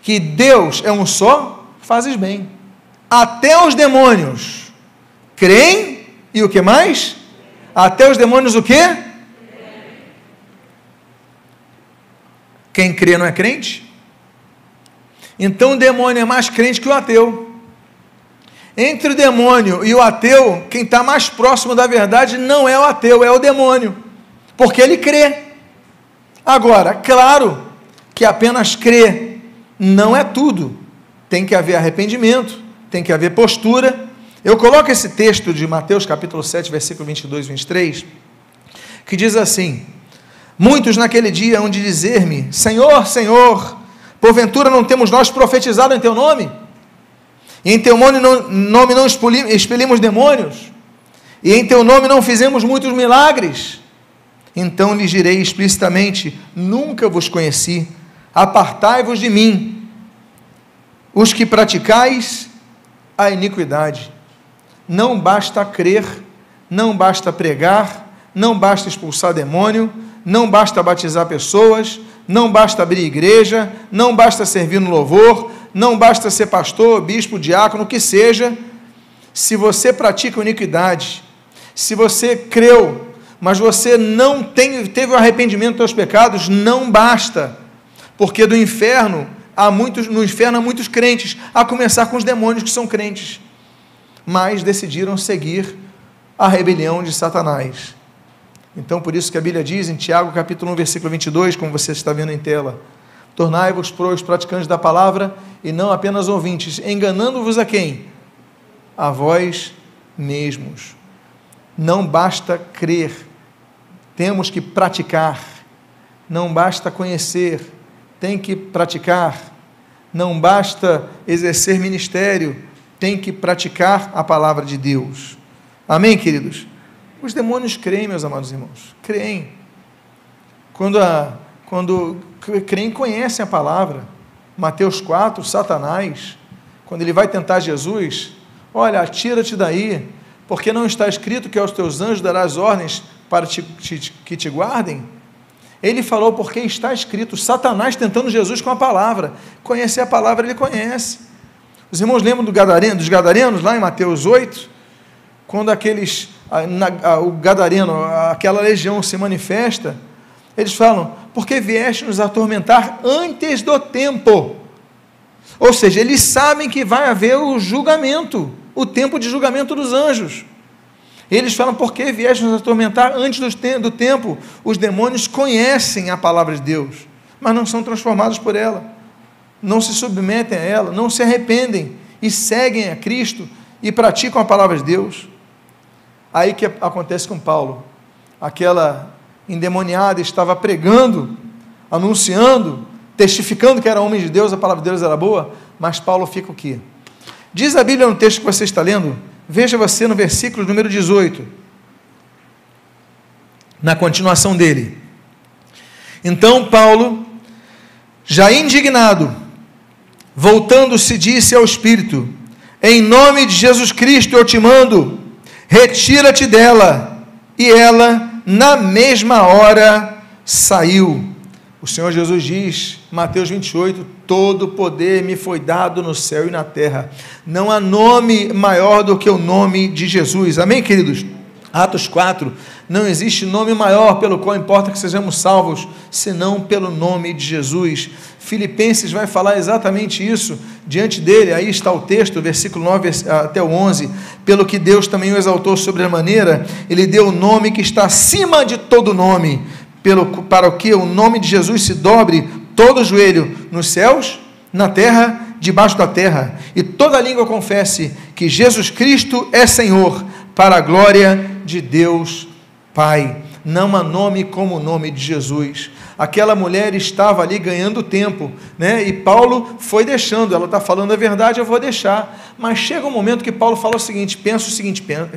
que Deus é um só, fazes bem. Até os demônios creem e o que mais? Até os demônios o quê? Quem crê não é crente? Então o demônio é mais crente que o ateu. Entre o demônio e o ateu, quem está mais próximo da verdade não é o ateu, é o demônio, porque ele crê. Agora, claro que apenas crer não é tudo, tem que haver arrependimento, tem que haver postura. Eu coloco esse texto de Mateus capítulo 7, versículo 22 e 23, que diz assim: Muitos naquele dia hão de dizer-me: Senhor, Senhor, porventura não temos nós profetizado em teu nome? E em teu nome não, nome não expelimos demônios? E em teu nome não fizemos muitos milagres? Então lhes direi explicitamente: Nunca vos conheci, apartai-vos de mim, os que praticais a iniquidade. Não basta crer, não basta pregar, não basta expulsar demônio, não basta batizar pessoas, não basta abrir igreja, não basta servir no louvor, não basta ser pastor, bispo, diácono, o que seja, se você pratica iniquidade, se você creu, mas você não tem, teve o arrependimento dos pecados, não basta, porque do inferno há muitos, no inferno há muitos crentes, a começar com os demônios que são crentes, mas decidiram seguir a rebelião de Satanás. Então, por isso que a Bíblia diz em Tiago, capítulo 1, versículo 22, como você está vendo em tela, Tornai-vos pros praticantes da palavra e não apenas ouvintes, enganando-vos a quem? A vós mesmos. Não basta crer, temos que praticar. Não basta conhecer, tem que praticar. Não basta exercer ministério, tem que praticar a palavra de Deus. Amém, queridos? Os demônios creem, meus amados irmãos, creem. Quando a quando creem conhecem a palavra. Mateus 4, Satanás, quando ele vai tentar Jesus, olha, atira-te daí, porque não está escrito que aos teus anjos darás ordens para te, te, que te guardem? Ele falou porque está escrito, Satanás tentando Jesus com a palavra. Conhecer a palavra, ele conhece. Os irmãos lembram do Gadareno, dos Gadarenos, lá em Mateus 8? Quando aqueles, o Gadareno, aquela legião se manifesta, eles falam, porque vieste nos atormentar antes do tempo. Ou seja, eles sabem que vai haver o julgamento, o tempo de julgamento dos anjos. Eles falam, porque vieste nos atormentar antes do tempo. Os demônios conhecem a palavra de Deus, mas não são transformados por ela, não se submetem a ela, não se arrependem e seguem a Cristo e praticam a palavra de Deus. Aí que acontece com Paulo, aquela endemoniada estava pregando, anunciando, testificando que era homem de Deus, a palavra de Deus era boa, mas Paulo fica o quê? Diz a Bíblia no texto que você está lendo, veja você no versículo número 18, na continuação dele. Então Paulo, já indignado, voltando-se, disse ao Espírito: Em nome de Jesus Cristo eu te mando, retira-te dela. E ela na mesma hora saiu. O Senhor Jesus diz, Mateus 28, todo poder me foi dado no céu e na terra. Não há nome maior do que o nome de Jesus. Amém, queridos? Atos 4, não existe nome maior pelo qual importa que sejamos salvos, senão pelo nome de Jesus. Filipenses vai falar exatamente isso diante dele, aí está o texto, versículo 9 até o 11. Pelo que Deus também o exaltou sobre a maneira, ele deu o nome que está acima de todo nome, pelo, para o que o nome de Jesus se dobre todo o joelho nos céus, na terra, debaixo da terra, e toda língua confesse que Jesus Cristo é Senhor, para a glória de Deus Pai. Não há nome como o nome de Jesus. Aquela mulher estava ali ganhando tempo, né? E Paulo foi deixando. Ela está falando a verdade, eu vou deixar. Mas chega um momento que Paulo fala o seguinte: pensa o seguinte, penso,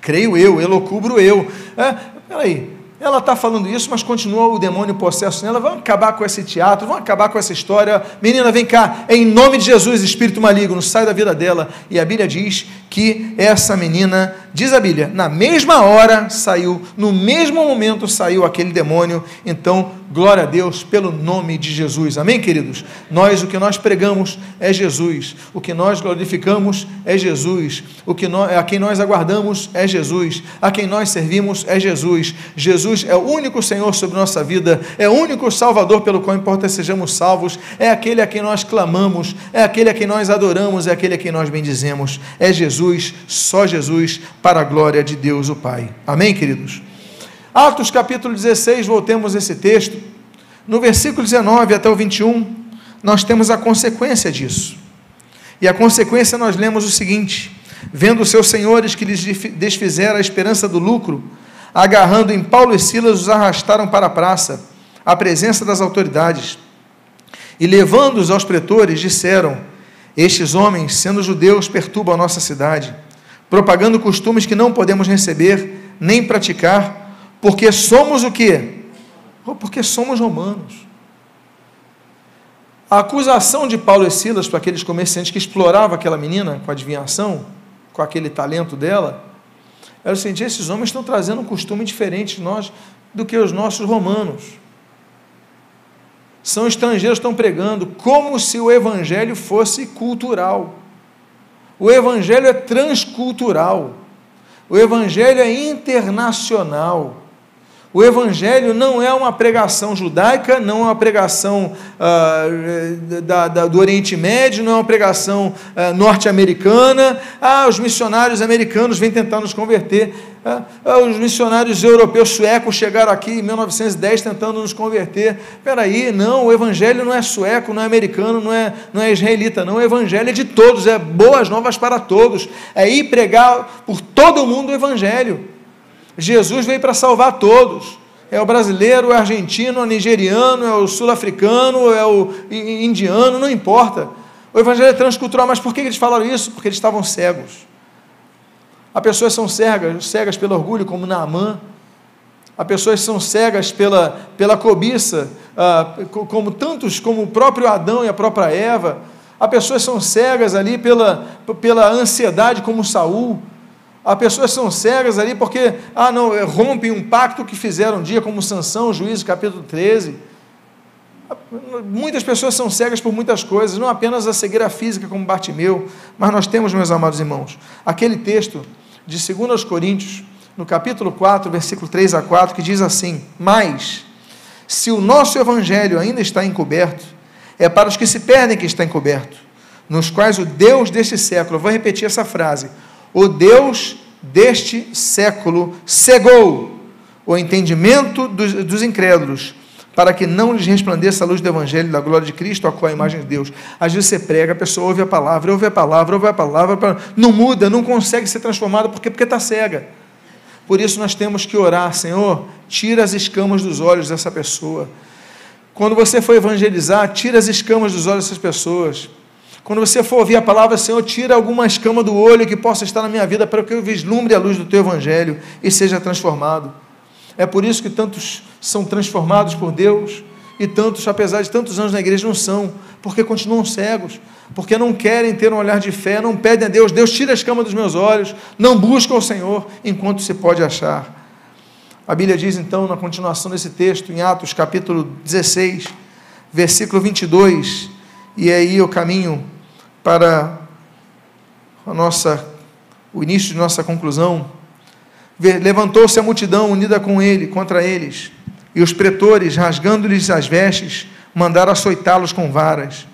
creio eu, elocubro eu. É, peraí, ela está falando isso, mas continua o demônio possesso nela. Vamos acabar com esse teatro, vamos acabar com essa história. Menina, vem cá, em nome de Jesus, espírito maligno, sai da vida dela. E a Bíblia diz que essa menina, diz a Bíblia, na mesma hora saiu, no mesmo momento saiu aquele demônio. Então, glória a Deus pelo nome de Jesus. Amém, queridos? Nós, o que nós pregamos é Jesus, o que nós glorificamos é Jesus, o que nós, a quem nós aguardamos é Jesus, a quem nós servimos é Jesus. Jesus é o único Senhor sobre nossa vida, é o único Salvador pelo qual importa sejamos salvos, é aquele a quem nós clamamos, é aquele a quem nós adoramos, é aquele a quem nós bendizemos. É Jesus, só Jesus, para a glória de Deus o Pai. Amém, queridos? Atos capítulo 16, voltemos a esse texto. No versículo 19 até o 21, nós temos a consequência disso. E a consequência nós lemos o seguinte: vendo seus senhores que lhes desfizeram a esperança do lucro, agarrando em Paulo e Silas, os arrastaram para a praça, à presença das autoridades. E levando-os aos pretores, disseram: Estes homens, sendo judeus, perturbam a nossa cidade, propagando costumes que não podemos receber nem praticar porque somos o quê? Oh, porque somos romanos. A acusação de Paulo e Silas para aqueles comerciantes que exploravam aquela menina com adivinhação, com aquele talento dela, era o seguinte: esses homens estão trazendo um costume diferente de nós do que os nossos romanos. São estrangeiros estão pregando como se o evangelho fosse cultural. O evangelho é transcultural. O evangelho é internacional. O Evangelho não é uma pregação judaica, não é uma pregação uh, da, da, do Oriente Médio, não é uma pregação uh, norte-americana. Ah, os missionários americanos vêm tentar nos converter. Ah, ah, os missionários europeus suecos chegaram aqui em 1910 tentando nos converter. Espera aí, não, o Evangelho não é sueco, não é americano, não é, não é israelita, não. O Evangelho é de todos, é boas novas para todos. É ir pregar por todo mundo o Evangelho. Jesus veio para salvar todos. É o brasileiro, é o argentino, é o nigeriano, é o sul-africano, é o indiano, não importa. O evangelho é transcultural, mas por que eles falaram isso? Porque eles estavam cegos. Há pessoas são cegas, cegas pelo orgulho, como Naamã. Há pessoas são cegas pela, pela cobiça, ah, como tantos, como o próprio Adão e a própria Eva. Há pessoas são cegas ali pela, pela ansiedade, como Saul. Há pessoas são cegas ali porque, ah, não, é, rompem um pacto que fizeram um dia, como Sansão, juízo capítulo 13. Muitas pessoas são cegas por muitas coisas, não apenas a cegueira física, como Bartimeu, mas nós temos, meus amados irmãos, aquele texto de 2 Coríntios, no capítulo 4, versículo 3 a 4, que diz assim: Mas, se o nosso evangelho ainda está encoberto, é para os que se perdem que está encoberto, nos quais o Deus deste século, vou repetir essa frase, o Deus deste século cegou o entendimento dos, dos, incrédulos, para que não lhes resplandeça a luz do Evangelho da glória de Cristo, a qual é a imagem de Deus. Às vezes você prega, a pessoa ouve a palavra, ouve a palavra, ouve a palavra, não muda, não consegue ser transformada, porque porque está cega. Por isso nós temos que orar, Senhor, tira as escamas dos olhos dessa pessoa. Quando você for evangelizar, tira as escamas dos olhos dessas pessoas. Quando você for ouvir a palavra, Senhor, tira alguma escama do olho que possa estar na minha vida para que eu vislumbre a luz do teu evangelho e seja transformado. É por isso que tantos são transformados por Deus e tantos, apesar de tantos anos na igreja, não são, porque continuam cegos, porque não querem ter um olhar de fé, não pedem a Deus, Deus tira a escama dos meus olhos, não buscam o Senhor enquanto se pode achar. A Bíblia diz então, na continuação desse texto, em Atos capítulo 16, versículo 22, e aí o caminho para a nossa, o início de nossa conclusão. Levantou-se a multidão unida com ele, contra eles, e os pretores, rasgando-lhes as vestes, mandaram açoitá-los com varas.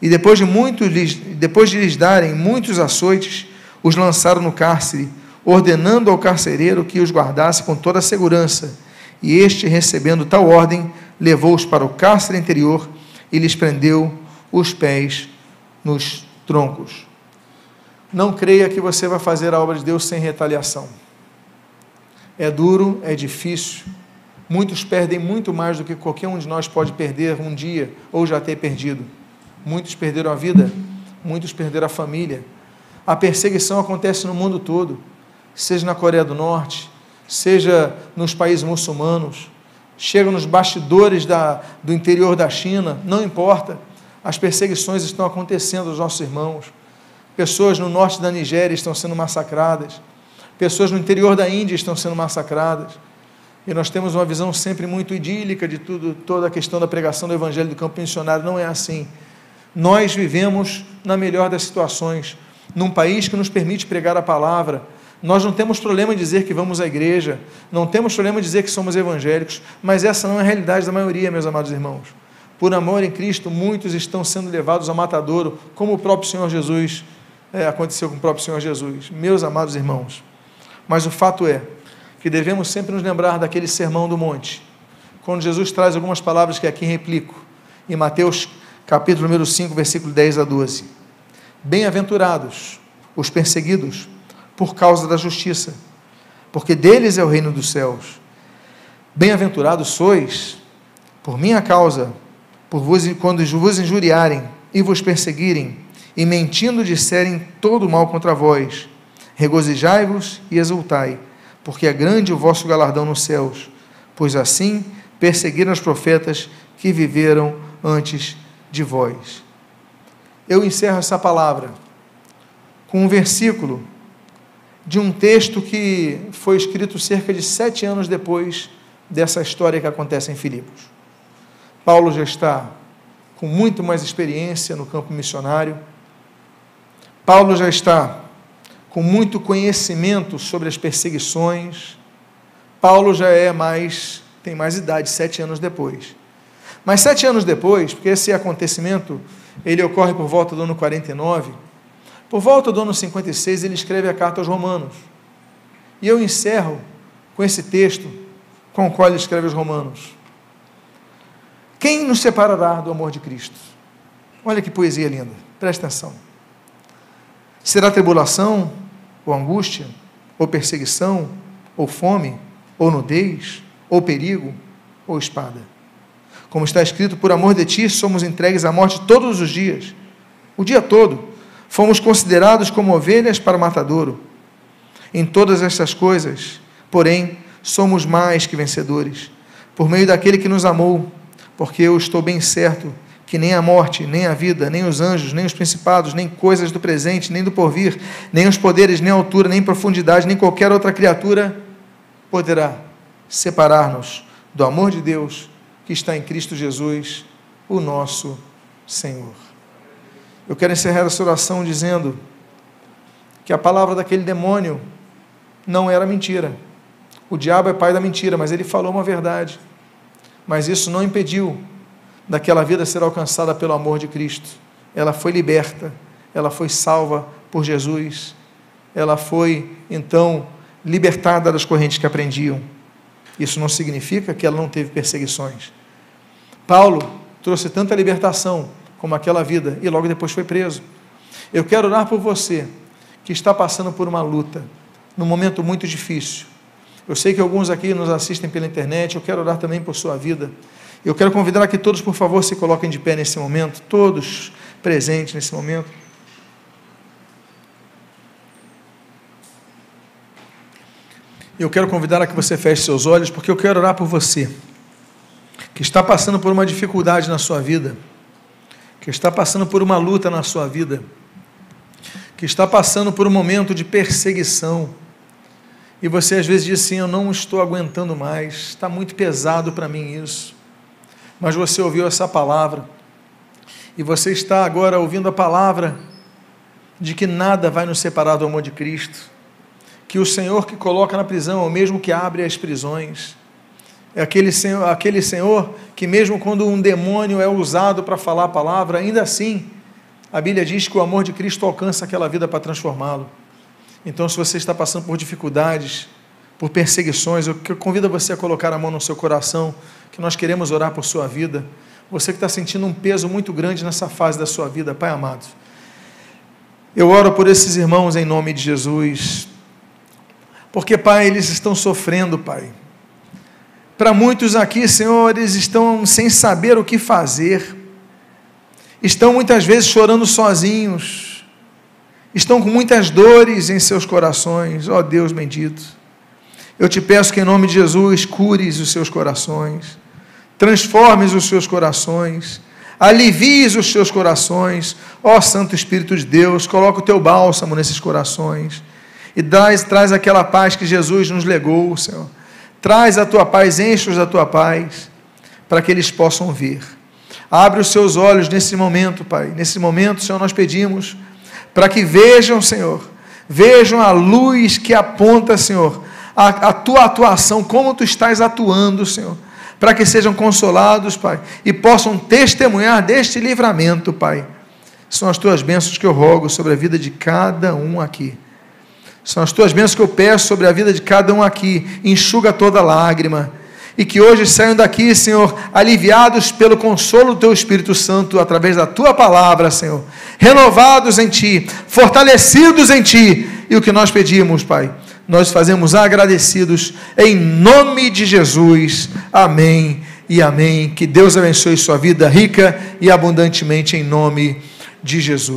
E depois de, muitos, depois de lhes darem muitos açoites, os lançaram no cárcere, ordenando ao carcereiro que os guardasse com toda a segurança. E este, recebendo tal ordem, levou-os para o cárcere interior e lhes prendeu os pés nos troncos. Não creia que você vai fazer a obra de Deus sem retaliação. É duro, é difícil. Muitos perdem muito mais do que qualquer um de nós pode perder um dia ou já ter perdido. Muitos perderam a vida, muitos perderam a família. A perseguição acontece no mundo todo, seja na Coreia do Norte, seja nos países muçulmanos, chega nos bastidores da, do interior da China, não importa as perseguições estão acontecendo aos nossos irmãos. pessoas no norte da Nigéria estão sendo massacradas, pessoas no interior da Índia estão sendo massacradas. E nós temos uma visão sempre muito idílica de tudo, toda a questão da pregação do evangelho do campo missionário. Não é assim. Nós vivemos na melhor das situações, num país que nos permite pregar a palavra. Nós não temos problema em dizer que vamos à igreja, não temos problema em dizer que somos evangélicos, mas essa não é a realidade da maioria, meus amados irmãos. Por amor em Cristo, muitos estão sendo levados ao matadouro, como o próprio Senhor Jesus é, aconteceu com o próprio Senhor Jesus. Meus amados irmãos, mas o fato é que devemos sempre nos lembrar daquele sermão do monte, quando Jesus traz algumas palavras que aqui replico, em Mateus capítulo número 5, versículo 10 a 12. Bem-aventurados os perseguidos por causa da justiça, porque deles é o reino dos céus. Bem-aventurados sois por minha causa, por vos, quando vos injuriarem e vos perseguirem, e mentindo disserem todo mal contra vós. Regozijai-vos e exultai, porque é grande o vosso galardão nos céus, pois assim perseguiram os profetas que viveram antes de vós. Eu encerro essa palavra com um versículo de um texto que foi escrito cerca de sete anos depois dessa história que acontece em Filipos. Paulo já está com muito mais experiência no campo missionário. Paulo já está com muito conhecimento sobre as perseguições. Paulo já é mais, tem mais idade, sete anos depois. Mas sete anos depois, porque esse acontecimento ele ocorre por volta do ano 49, por volta do ano 56 ele escreve a carta aos Romanos. E eu encerro com esse texto com o qual ele escreve aos Romanos. Quem nos separará do amor de Cristo? Olha que poesia linda, presta atenção. Será tribulação, ou angústia, ou perseguição, ou fome, ou nudez, ou perigo, ou espada? Como está escrito, por amor de ti somos entregues à morte todos os dias, o dia todo. Fomos considerados como ovelhas para o matadouro. Em todas estas coisas, porém, somos mais que vencedores, por meio daquele que nos amou, porque eu estou bem certo que nem a morte, nem a vida, nem os anjos, nem os principados, nem coisas do presente, nem do porvir, nem os poderes, nem altura, nem profundidade, nem qualquer outra criatura poderá separar-nos do amor de Deus que está em Cristo Jesus, o nosso Senhor. Eu quero encerrar essa oração dizendo que a palavra daquele demônio não era mentira. O diabo é pai da mentira, mas ele falou uma verdade. Mas isso não impediu daquela vida ser alcançada pelo amor de Cristo. Ela foi liberta, ela foi salva por Jesus, ela foi então libertada das correntes que aprendiam. Isso não significa que ela não teve perseguições. Paulo trouxe tanta libertação como aquela vida e logo depois foi preso. Eu quero orar por você que está passando por uma luta, num momento muito difícil. Eu sei que alguns aqui nos assistem pela internet, eu quero orar também por sua vida. Eu quero convidar que todos, por favor, se coloquem de pé nesse momento, todos presentes nesse momento. Eu quero convidar a que você feche seus olhos, porque eu quero orar por você que está passando por uma dificuldade na sua vida, que está passando por uma luta na sua vida, que está passando por um momento de perseguição, e você às vezes diz assim: Eu não estou aguentando mais, está muito pesado para mim isso. Mas você ouviu essa palavra, e você está agora ouvindo a palavra de que nada vai nos separar do amor de Cristo, que o Senhor que coloca na prisão é o mesmo que abre as prisões é aquele senhor, aquele senhor que, mesmo quando um demônio é usado para falar a palavra, ainda assim, a Bíblia diz que o amor de Cristo alcança aquela vida para transformá-lo. Então, se você está passando por dificuldades, por perseguições, eu convido você a colocar a mão no seu coração, que nós queremos orar por sua vida. Você que está sentindo um peso muito grande nessa fase da sua vida, Pai amado. Eu oro por esses irmãos em nome de Jesus, porque, Pai, eles estão sofrendo, Pai para muitos aqui, Senhor, eles estão sem saber o que fazer, estão muitas vezes chorando sozinhos, estão com muitas dores em seus corações, ó oh, Deus bendito. Eu te peço que em nome de Jesus cures os seus corações, transformes os seus corações, alivies os seus corações, ó Santo Espírito de Deus, coloca o teu bálsamo nesses corações e traz, traz aquela paz que Jesus nos legou, Senhor. Traz a tua paz, enche-os da tua paz, para que eles possam ver. Abre os seus olhos nesse momento, Pai. Nesse momento, Senhor, nós pedimos para que vejam, Senhor, vejam a luz que aponta, Senhor, a, a tua atuação, como tu estás atuando, Senhor para que sejam consolados, Pai, e possam testemunhar deste livramento, Pai. São as tuas bênçãos que eu rogo sobre a vida de cada um aqui. São as tuas bênçãos que eu peço sobre a vida de cada um aqui. Enxuga toda lágrima. E que hoje saiam daqui, Senhor, aliviados pelo consolo do Teu Espírito Santo, através da Tua palavra, Senhor. Renovados em Ti, fortalecidos em Ti. E o que nós pedimos, Pai, nós fazemos agradecidos em nome de Jesus. Amém e amém. Que Deus abençoe sua vida rica e abundantemente em nome de Jesus.